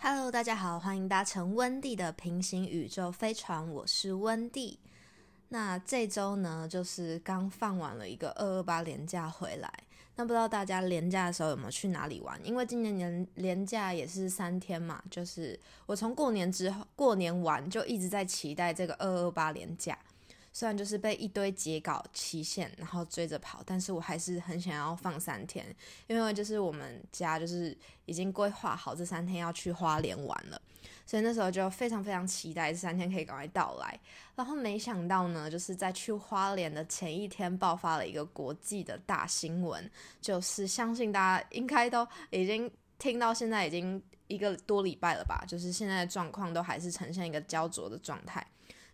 Hello，大家好，欢迎搭乘温蒂的平行宇宙飞船，我是温蒂。那这周呢，就是刚放完了一个二二八连假回来。那不知道大家连假的时候有没有去哪里玩？因为今年年连假也是三天嘛，就是我从过年之后过年完就一直在期待这个二二八连假。虽然就是被一堆截稿期限然后追着跑，但是我还是很想要放三天，因为就是我们家就是已经规划好这三天要去花莲玩了，所以那时候就非常非常期待这三天可以赶快到来。然后没想到呢，就是在去花莲的前一天爆发了一个国际的大新闻，就是相信大家应该都已经听到，现在已经一个多礼拜了吧，就是现在的状况都还是呈现一个焦灼的状态。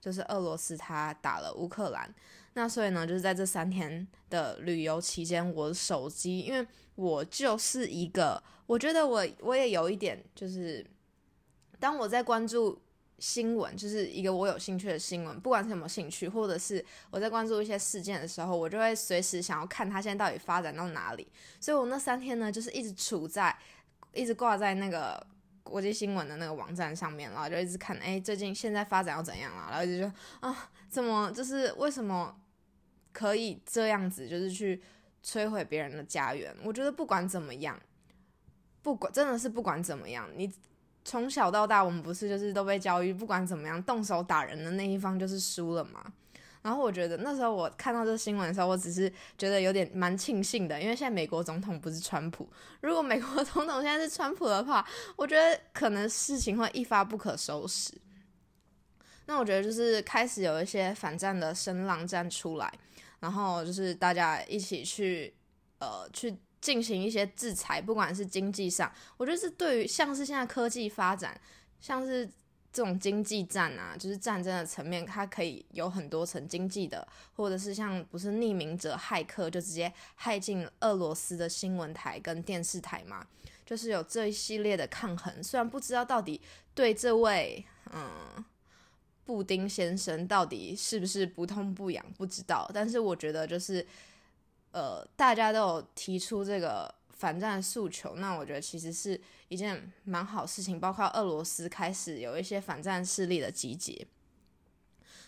就是俄罗斯他打了乌克兰，那所以呢，就是在这三天的旅游期间，我的手机，因为我就是一个，我觉得我我也有一点，就是当我在关注新闻，就是一个我有兴趣的新闻，不管是什么兴趣，或者是我在关注一些事件的时候，我就会随时想要看它现在到底发展到哪里。所以我那三天呢，就是一直处在，一直挂在那个。国际新闻的那个网站上面，然后就一直看，哎，最近现在发展要怎样了？然后就觉得啊，怎么就是为什么可以这样子，就是去摧毁别人的家园？我觉得不管怎么样，不管真的是不管怎么样，你从小到大，我们不是就是都被教育，不管怎么样，动手打人的那一方就是输了吗？然后我觉得那时候我看到这新闻的时候，我只是觉得有点蛮庆幸的，因为现在美国总统不是川普。如果美国总统现在是川普的话，我觉得可能事情会一发不可收拾。那我觉得就是开始有一些反战的声浪站出来，然后就是大家一起去呃去进行一些制裁，不管是经济上，我觉得是对于像是现在科技发展，像是。这种经济战啊，就是战争的层面，它可以有很多层经济的，或者是像不是匿名者骇客就直接害进俄罗斯的新闻台跟电视台嘛，就是有这一系列的抗衡。虽然不知道到底对这位嗯布丁先生到底是不是不痛不痒，不知道，但是我觉得就是呃大家都有提出这个。反战诉求，那我觉得其实是一件蛮好事情，包括俄罗斯开始有一些反战势力的集结，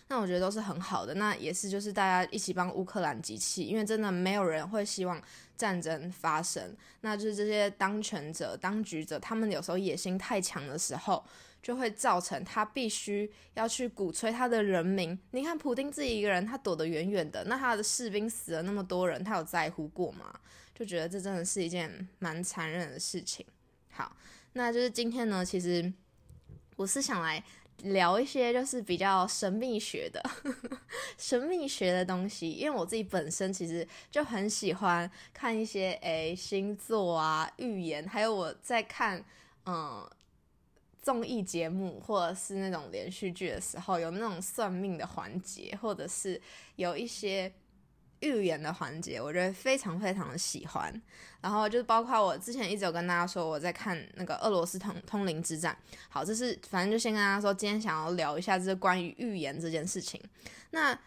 那我觉得都是很好的。那也是就是大家一起帮乌克兰集气，因为真的没有人会希望战争发生。那就是这些当权者、当局者，他们有时候野心太强的时候，就会造成他必须要去鼓吹他的人民。你看普丁自己一个人，他躲得远远的，那他的士兵死了那么多人，他有在乎过吗？就觉得这真的是一件蛮残忍的事情。好，那就是今天呢，其实我是想来聊一些就是比较神秘学的 神秘学的东西，因为我自己本身其实就很喜欢看一些诶星座啊、预言，还有我在看嗯综艺节目或者是那种连续剧的时候，有那种算命的环节，或者是有一些。预言的环节，我觉得非常非常的喜欢。然后就是包括我之前一直有跟大家说，我在看那个俄罗斯通通灵之战。好，这是反正就先跟大家说，今天想要聊一下这关于预言这件事情。那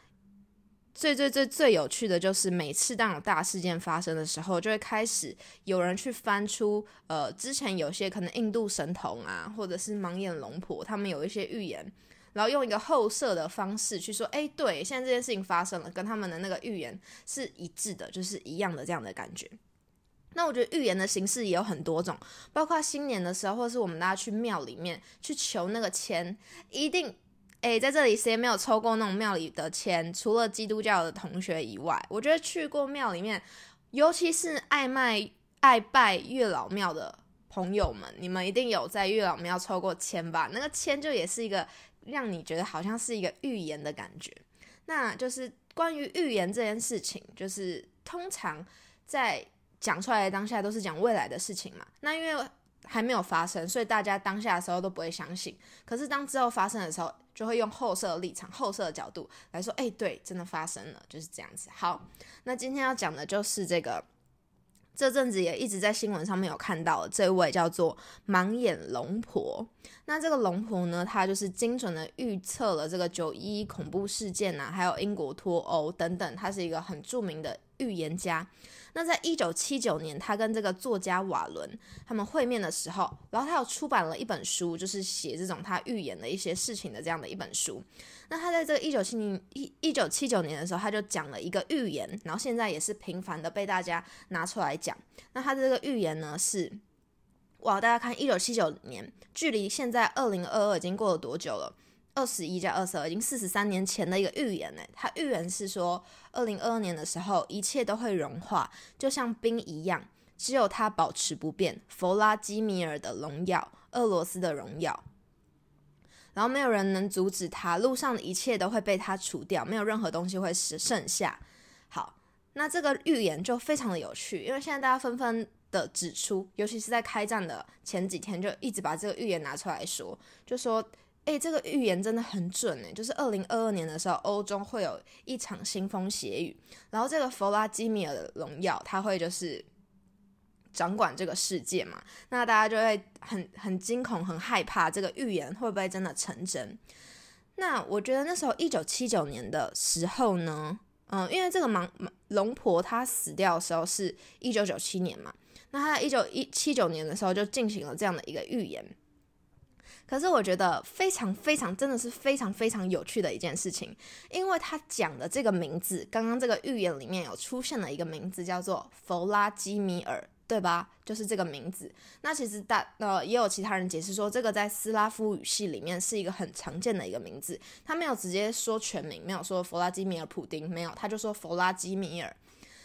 最最最最有趣的就是，每次当有大事件发生的时候，就会开始有人去翻出呃之前有些可能印度神童啊，或者是盲眼龙婆，他们有一些预言。然后用一个后设的方式去说，哎，对，现在这件事情发生了，跟他们的那个预言是一致的，就是一样的这样的感觉。那我觉得预言的形式也有很多种，包括新年的时候，或者是我们大家去庙里面去求那个签，一定，哎，在这里谁没有抽过那种庙里的签？除了基督教的同学以外，我觉得去过庙里面，尤其是爱卖爱拜月老庙的朋友们，你们一定有在月老庙抽过签吧？那个签就也是一个。让你觉得好像是一个预言的感觉，那就是关于预言这件事情，就是通常在讲出来的当下都是讲未来的事情嘛。那因为还没有发生，所以大家当下的时候都不会相信。可是当之后发生的时候，就会用后设立场、后设的角度来说，哎，对，真的发生了，就是这样子。好，那今天要讲的就是这个。这阵子也一直在新闻上面有看到这位叫做盲眼龙婆。那这个龙婆呢，她就是精准的预测了这个九一恐怖事件呐，还有英国脱欧等等，她是一个很著名的预言家。那在一九七九年，他跟这个作家瓦伦他们会面的时候，然后他有出版了一本书，就是写这种他预言的一些事情的这样的一本书。那他在这个一九七零一一九七九年的时候，他就讲了一个预言，然后现在也是频繁的被大家拿出来讲。那他的这个预言呢是，哇，大家看一九七九年，距离现在二零二二已经过了多久了？二十一加二十二，已经四十三年前的一个预言呢。他预言是说，二零二二年的时候，一切都会融化，就像冰一样，只有它保持不变。弗拉基米尔的荣耀，俄罗斯的荣耀。然后没有人能阻止他，路上的一切都会被他除掉，没有任何东西会剩剩下。好，那这个预言就非常的有趣，因为现在大家纷纷的指出，尤其是在开战的前几天，就一直把这个预言拿出来说，就说，诶，这个预言真的很准诶，就是二零二二年的时候，欧洲会有一场腥风血雨，然后这个弗拉基米尔的荣耀，他会就是。掌管这个世界嘛，那大家就会很很惊恐、很害怕，这个预言会不会真的成真？那我觉得那时候一九七九年的时候呢，嗯，因为这个盲龙婆她死掉的时候是一九九七年嘛，那她在一九一七九年的时候就进行了这样的一个预言。可是我觉得非常非常真的是非常非常有趣的一件事情，因为他讲的这个名字，刚刚这个预言里面有出现了一个名字叫做弗拉基米尔。对吧？就是这个名字。那其实大呃也有其他人解释说，这个在斯拉夫语系里面是一个很常见的一个名字。他没有直接说全名，没有说弗拉基米尔普丁，没有，他就说弗拉基米尔。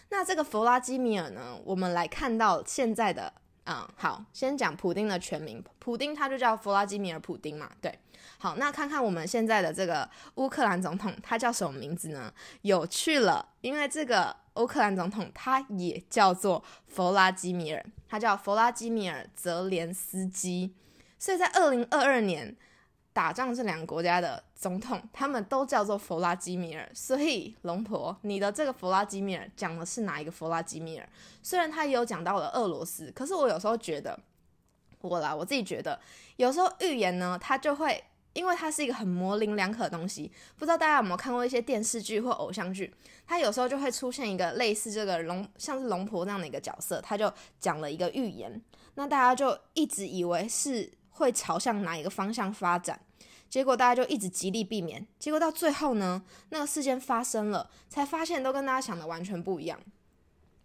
那这个弗拉基米尔呢，我们来看到现在的，嗯，好，先讲普丁的全名，普丁他就叫弗拉基米尔普丁嘛，对。好，那看看我们现在的这个乌克兰总统，他叫什么名字呢？有趣了，因为这个乌克兰总统他也叫做弗拉基米尔，他叫弗拉基米尔泽连斯基。所以在二零二二年打仗这两个国家的总统，他们都叫做弗拉基米尔。所以龙婆，你的这个弗拉基米尔讲的是哪一个弗拉基米尔？虽然他也有讲到了俄罗斯，可是我有时候觉得，我啦，我自己觉得，有时候预言呢，他就会。因为它是一个很模棱两可的东西，不知道大家有没有看过一些电视剧或偶像剧，它有时候就会出现一个类似这个龙，像是龙婆这样的一个角色，他就讲了一个预言，那大家就一直以为是会朝向哪一个方向发展，结果大家就一直极力避免，结果到最后呢，那个事件发生了，才发现都跟大家想的完全不一样。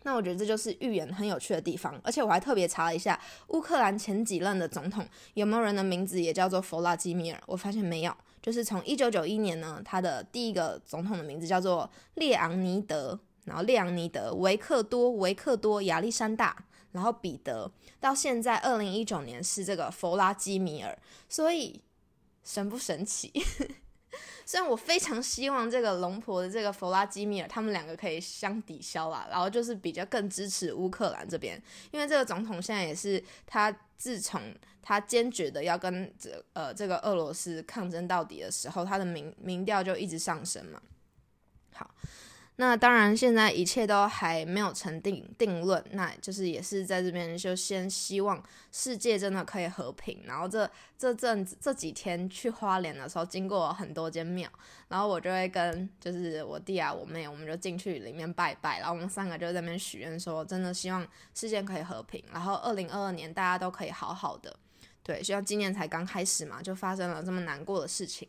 那我觉得这就是预言很有趣的地方，而且我还特别查了一下乌克兰前几任的总统有没有人的名字也叫做弗拉基米尔，我发现没有。就是从一九九一年呢，他的第一个总统的名字叫做列昂尼德，然后列昂尼德维克多维克多亚历山大，然后彼得，到现在二零一九年是这个弗拉基米尔，所以神不神奇？虽然我非常希望这个龙婆的这个弗拉基米尔他们两个可以相抵消啦，然后就是比较更支持乌克兰这边，因为这个总统现在也是他自从他坚决的要跟这呃这个俄罗斯抗争到底的时候，他的民民调就一直上升嘛。好。那当然，现在一切都还没有成定定论，那就是也是在这边就先希望世界真的可以和平。然后这这阵子这几天去花莲的时候，经过很多间庙，然后我就会跟就是我弟啊我妹，我们就进去里面拜拜，然后我们三个就在那边许愿说，真的希望世界可以和平，然后二零二二年大家都可以好好的。对，希望今年才刚开始嘛，就发生了这么难过的事情。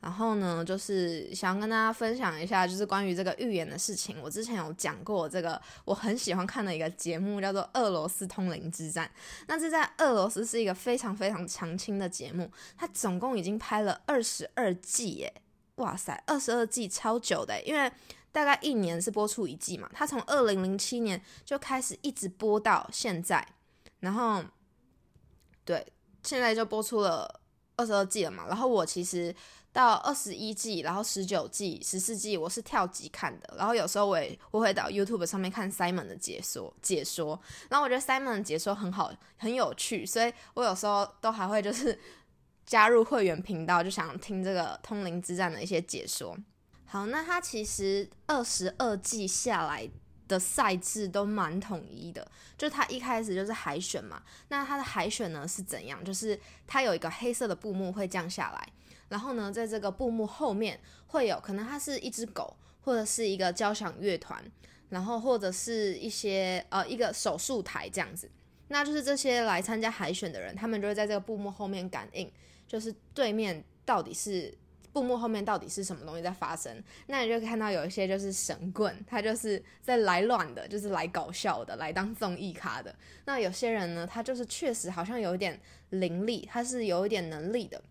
然后呢，就是想跟大家分享一下，就是关于这个预言的事情。我之前有讲过这个我很喜欢看的一个节目，叫做《俄罗斯通灵之战》。那这在俄罗斯是一个非常非常长青的节目，它总共已经拍了二十二季，耶！哇塞，二十二季超久的，因为大概一年是播出一季嘛。它从二零零七年就开始一直播到现在，然后对，现在就播出了二十二季了嘛。然后我其实。到二十一季，然后十九季、十四季，我是跳集看的。然后有时候我也我会到 YouTube 上面看 Simon 的解说解说。然后我觉得 Simon 的解说很好，很有趣，所以我有时候都还会就是加入会员频道，就想听这个通灵之战的一些解说。好，那它其实二十二季下来的赛制都蛮统一的，就它一开始就是海选嘛。那它的海选呢是怎样？就是它有一个黑色的布幕会降下来。然后呢，在这个布幕后面会有可能它是一只狗，或者是一个交响乐团，然后或者是一些呃一个手术台这样子。那就是这些来参加海选的人，他们就会在这个布幕后面感应，就是对面到底是布幕后面到底是什么东西在发生。那你就看到有一些就是神棍，他就是在来乱的，就是来搞笑的，来当综艺咖的。那有些人呢，他就是确实好像有一点灵力，他是有一点能力的。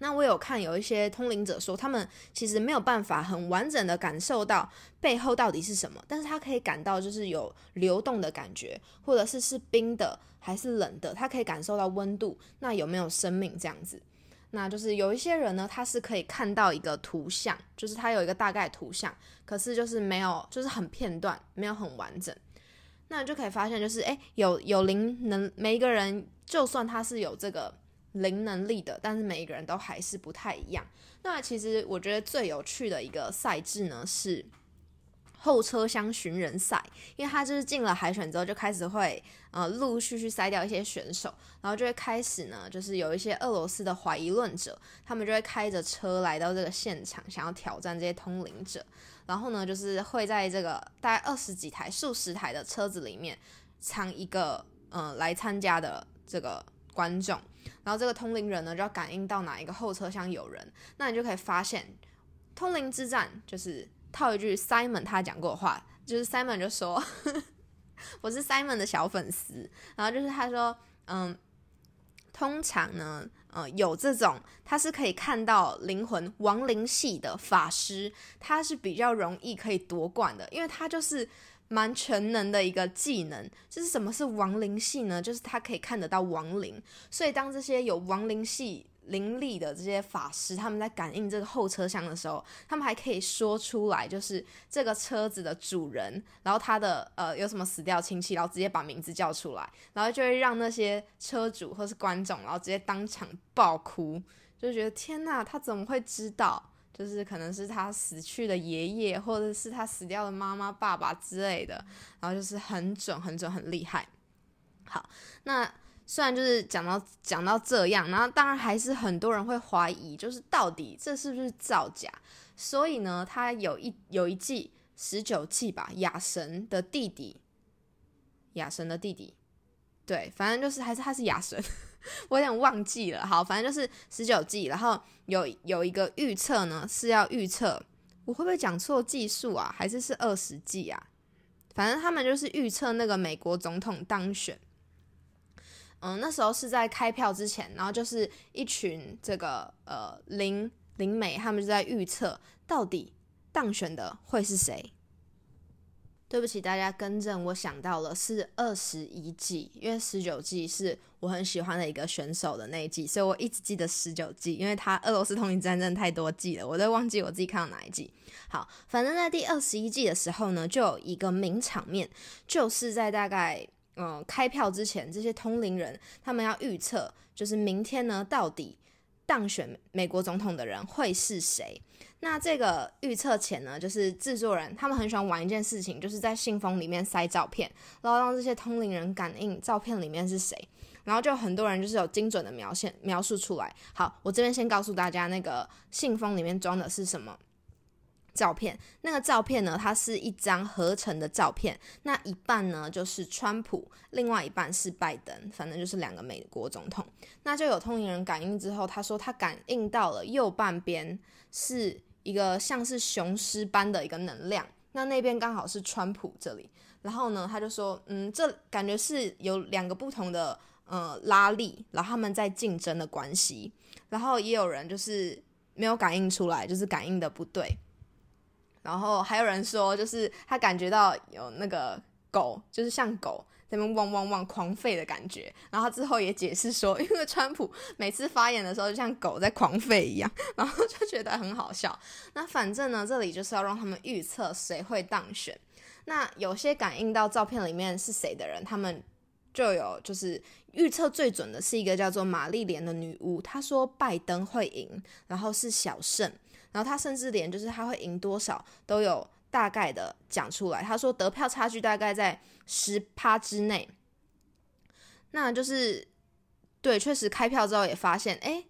那我有看有一些通灵者说，他们其实没有办法很完整的感受到背后到底是什么，但是他可以感到就是有流动的感觉，或者是是冰的还是冷的，他可以感受到温度，那有没有生命这样子？那就是有一些人呢，他是可以看到一个图像，就是他有一个大概图像，可是就是没有，就是很片段，没有很完整。那就可以发现，就是诶，有有灵能，每一个人就算他是有这个。零能力的，但是每一个人都还是不太一样。那其实我觉得最有趣的一个赛制呢是后车厢寻人赛，因为他就是进了海选之后就开始会呃陆陆续续筛掉一些选手，然后就会开始呢就是有一些俄罗斯的怀疑论者，他们就会开着车来到这个现场，想要挑战这些通灵者，然后呢就是会在这个大概二十几台、数十台的车子里面藏一个呃来参加的这个观众。然后这个通灵人呢，就要感应到哪一个后车厢有人，那你就可以发现，通灵之战就是套一句 Simon 他讲过的话，就是 Simon 就说，我是 Simon 的小粉丝，然后就是他说，嗯，通常呢，呃，有这种他是可以看到灵魂亡灵系的法师，他是比较容易可以夺冠的，因为他就是。蛮全能的一个技能，就是什么是亡灵系呢？就是他可以看得到亡灵，所以当这些有亡灵系灵力的这些法师，他们在感应这个后车厢的时候，他们还可以说出来，就是这个车子的主人，然后他的呃有什么死掉亲戚，然后直接把名字叫出来，然后就会让那些车主或是观众，然后直接当场爆哭，就觉得天呐，他怎么会知道？就是可能是他死去的爷爷，或者是他死掉的妈妈、爸爸之类的，然后就是很准、很准、很厉害。好，那虽然就是讲到讲到这样，然后当然还是很多人会怀疑，就是到底这是不是造假？所以呢，他有一有一季十九季吧，亚神的弟弟，亚神的弟弟，对，反正就是还是他是亚神。我有点忘记了，好，反正就是十九季，然后有有一个预测呢，是要预测我会不会讲错技术啊，还是是二十季啊？反正他们就是预测那个美国总统当选。嗯，那时候是在开票之前，然后就是一群这个呃林林美他们就在预测到底当选的会是谁。对不起，大家更正，我想到了是二十一季，因为十九季是我很喜欢的一个选手的那一季，所以我一直记得十九季，因为他俄罗斯通灵战争太多季了，我都忘记我自己看到哪一季。好，反正在第二十一季的时候呢，就有一个名场面，就是在大概嗯开票之前，这些通灵人他们要预测，就是明天呢到底当选美国总统的人会是谁。那这个预测前呢，就是制作人他们很喜欢玩一件事情，就是在信封里面塞照片，然后让这些通灵人感应照片里面是谁，然后就很多人就是有精准的描线描述出来。好，我这边先告诉大家，那个信封里面装的是什么照片？那个照片呢，它是一张合成的照片，那一半呢就是川普，另外一半是拜登，反正就是两个美国总统。那就有通灵人感应之后，他说他感应到了右半边是。一个像是雄狮般的一个能量，那那边刚好是川普这里，然后呢，他就说，嗯，这感觉是有两个不同的呃拉力，然后他们在竞争的关系，然后也有人就是没有感应出来，就是感应的不对，然后还有人说，就是他感觉到有那个狗，就是像狗。在那汪汪汪狂吠的感觉，然后之后也解释说，因为川普每次发言的时候就像狗在狂吠一样，然后就觉得很好笑。那反正呢，这里就是要让他们预测谁会当选。那有些感应到照片里面是谁的人，他们就有就是预测最准的是一个叫做玛丽莲的女巫，她说拜登会赢，然后是小胜，然后他甚至连就是他会赢多少都有。大概的讲出来，他说得票差距大概在十趴之内，那就是对，确实开票之后也发现，哎，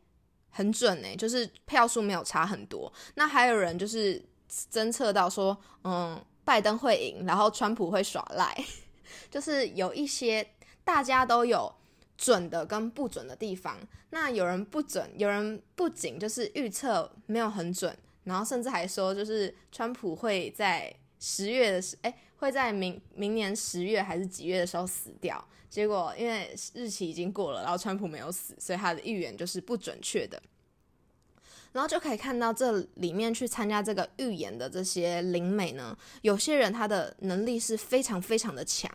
很准哎，就是票数没有差很多。那还有人就是侦测到说，嗯，拜登会赢，然后川普会耍赖，就是有一些大家都有准的跟不准的地方。那有人不准，有人不仅就是预测没有很准，然后甚至还说就是川普会在十月的时，哎，会在明明年十月还是几月的时候死掉。结果因为日期已经过了，然后川普没有死，所以他的预言就是不准确的。然后就可以看到这里面去参加这个预言的这些灵媒呢，有些人他的能力是非常非常的强，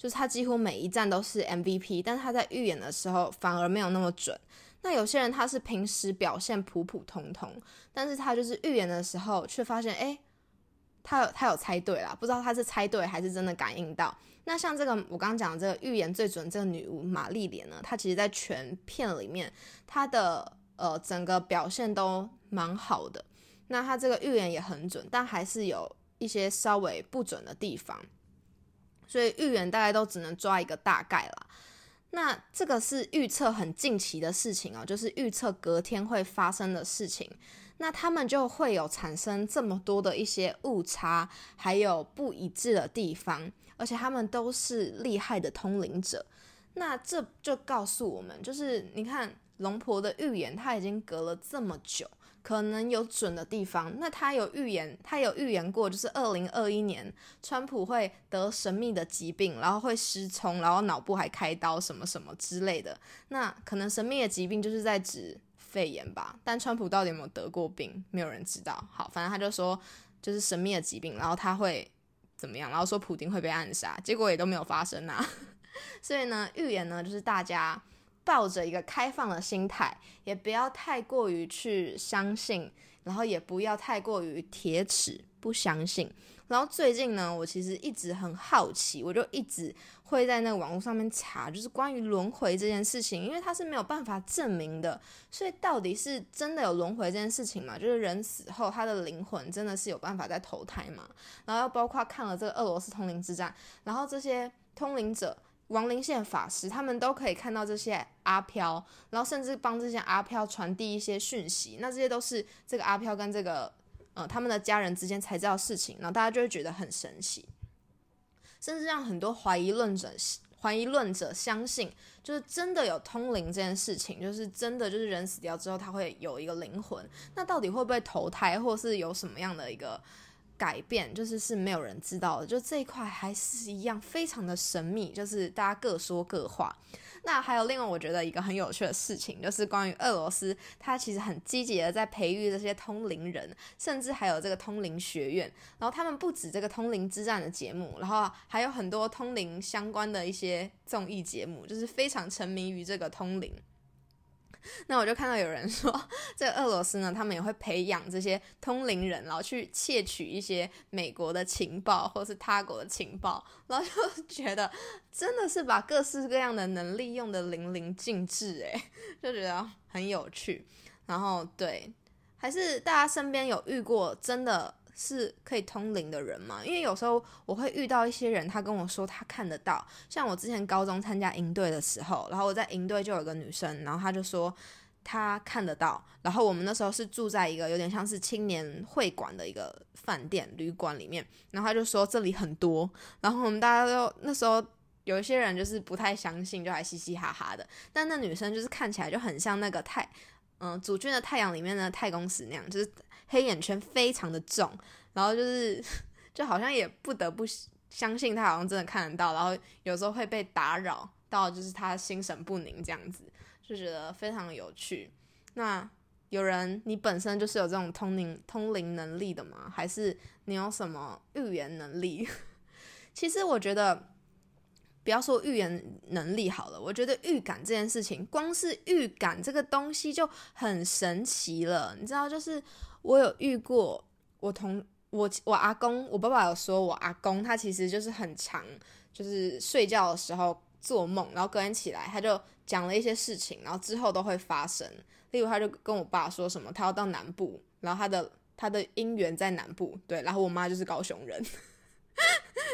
就是他几乎每一站都是 MVP，但是他在预言的时候反而没有那么准。那有些人他是平时表现普普通通，但是他就是预言的时候却发现，哎，他有他有猜对了，不知道他是猜对还是真的感应到。那像这个我刚刚讲的这个预言最准这个女巫玛丽莲呢，她其实在全片里面她的呃整个表现都蛮好的。那她这个预言也很准，但还是有一些稍微不准的地方，所以预言大概都只能抓一个大概啦。那这个是预测很近期的事情哦，就是预测隔天会发生的事情。那他们就会有产生这么多的一些误差，还有不一致的地方，而且他们都是厉害的通灵者。那这就告诉我们，就是你看龙婆的预言，他已经隔了这么久，可能有准的地方。那他有预言，他有预言过，就是二零二一年川普会得神秘的疾病，然后会失聪，然后脑部还开刀什么什么之类的。那可能神秘的疾病就是在指。肺炎吧，但川普到底有没有得过病，没有人知道。好，反正他就说就是神秘的疾病，然后他会怎么样，然后说普京会被暗杀，结果也都没有发生啊。所以呢，预言呢就是大家抱着一个开放的心态，也不要太过于去相信，然后也不要太过于铁齿不相信。然后最近呢，我其实一直很好奇，我就一直会在那个网络上面查，就是关于轮回这件事情，因为它是没有办法证明的，所以到底是真的有轮回这件事情吗？就是人死后他的灵魂真的是有办法再投胎吗？然后又包括看了这个俄罗斯通灵之战，然后这些通灵者、亡灵线法师，他们都可以看到这些阿飘，然后甚至帮这些阿飘传递一些讯息，那这些都是这个阿飘跟这个。呃，他们的家人之间才知道事情，然后大家就会觉得很神奇，甚至让很多怀疑论者怀疑论者相信，就是真的有通灵这件事情，就是真的就是人死掉之后他会有一个灵魂，那到底会不会投胎，或是有什么样的一个？改变就是是没有人知道的，就这一块还是一样非常的神秘，就是大家各说各话。那还有另外我觉得一个很有趣的事情，就是关于俄罗斯，它其实很积极的在培育这些通灵人，甚至还有这个通灵学院。然后他们不止这个通灵之战的节目，然后还有很多通灵相关的一些综艺节目，就是非常沉迷于这个通灵。那我就看到有人说，这俄罗斯呢，他们也会培养这些通灵人，然后去窃取一些美国的情报或是他国的情报，然后就觉得真的是把各式各样的能力用的淋漓尽致，诶，就觉得很有趣。然后对，还是大家身边有遇过真的。是可以通灵的人吗？因为有时候我会遇到一些人，他跟我说他看得到。像我之前高中参加营队的时候，然后我在营队就有个女生，然后她就说她看得到。然后我们那时候是住在一个有点像是青年会馆的一个饭店旅馆里面，然后她就说这里很多。然后我们大家都那时候有一些人就是不太相信，就还嘻嘻哈哈的。但那女生就是看起来就很像那个太嗯主君的太阳里面的太公使那样，就是。黑眼圈非常的重，然后就是 就好像也不得不相信他好像真的看得到，然后有时候会被打扰到，就是他心神不宁这样子，就觉得非常有趣。那有人你本身就是有这种通灵通灵能力的吗？还是你有什么预言能力？其实我觉得不要说预言能力好了，我觉得预感这件事情，光是预感这个东西就很神奇了，你知道就是。我有遇过，我同我我阿公，我爸爸有说，我阿公他其实就是很长，就是睡觉的时候做梦，然后隔天起来他就讲了一些事情，然后之后都会发生。例如他就跟我爸说什么，他要到南部，然后他的他的姻缘在南部，对，然后我妈就是高雄人，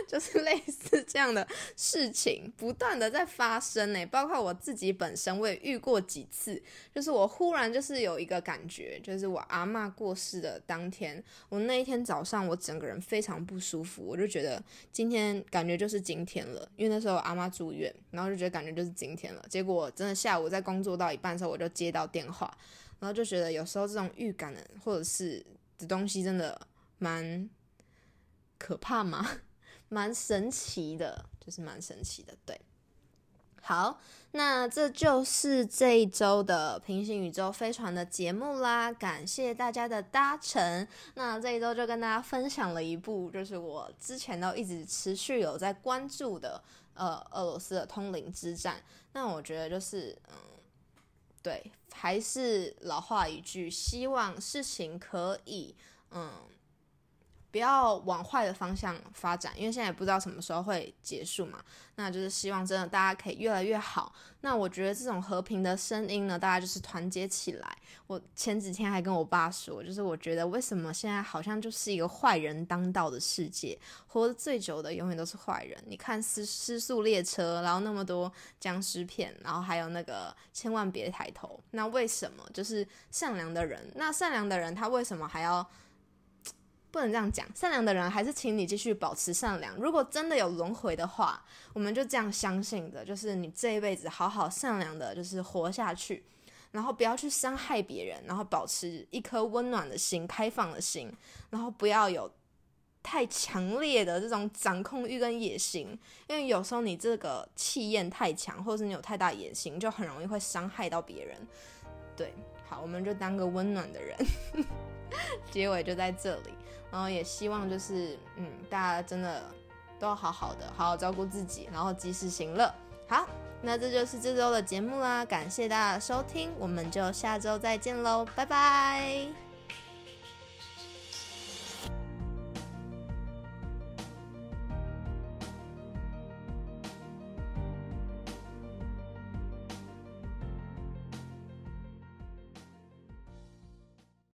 就是 类似这样的事情不断的在发生呢。包括我自己本身，我也遇过几次，就是我忽然就是有一个感觉，就是我阿妈过世的当天，我那一天早上我整个人非常不舒服，我就觉得今天感觉就是今天了，因为那时候阿妈住院，然后就觉得感觉就是今天了。结果真的下午在工作到一半的时候，我就接到电话，然后就觉得有时候这种预感的或者是的东西真的蛮。可怕吗？蛮神奇的，就是蛮神奇的。对，好，那这就是这一周的平行宇宙飞船的节目啦。感谢大家的搭乘。那这一周就跟大家分享了一部，就是我之前都一直持续有在关注的，呃，俄罗斯的通灵之战。那我觉得就是，嗯，对，还是老话一句，希望事情可以，嗯。不要往坏的方向发展，因为现在也不知道什么时候会结束嘛。那就是希望真的大家可以越来越好。那我觉得这种和平的声音呢，大家就是团结起来。我前几天还跟我爸说，就是我觉得为什么现在好像就是一个坏人当道的世界，活得最久的永远都是坏人。你看失失速列车，然后那么多僵尸片，然后还有那个千万别抬头。那为什么就是善良的人？那善良的人他为什么还要？不能这样讲，善良的人还是请你继续保持善良。如果真的有轮回的话，我们就这样相信的，就是你这一辈子好好善良的，就是活下去，然后不要去伤害别人，然后保持一颗温暖的心、开放的心，然后不要有太强烈的这种掌控欲跟野心，因为有时候你这个气焰太强，或者是你有太大野心，就很容易会伤害到别人。对，好，我们就当个温暖的人。结尾就在这里。然后也希望就是，嗯，大家真的都要好好的，好好照顾自己，然后及时行乐。好，那这就是这周的节目啦，感谢大家的收听，我们就下周再见喽，拜拜。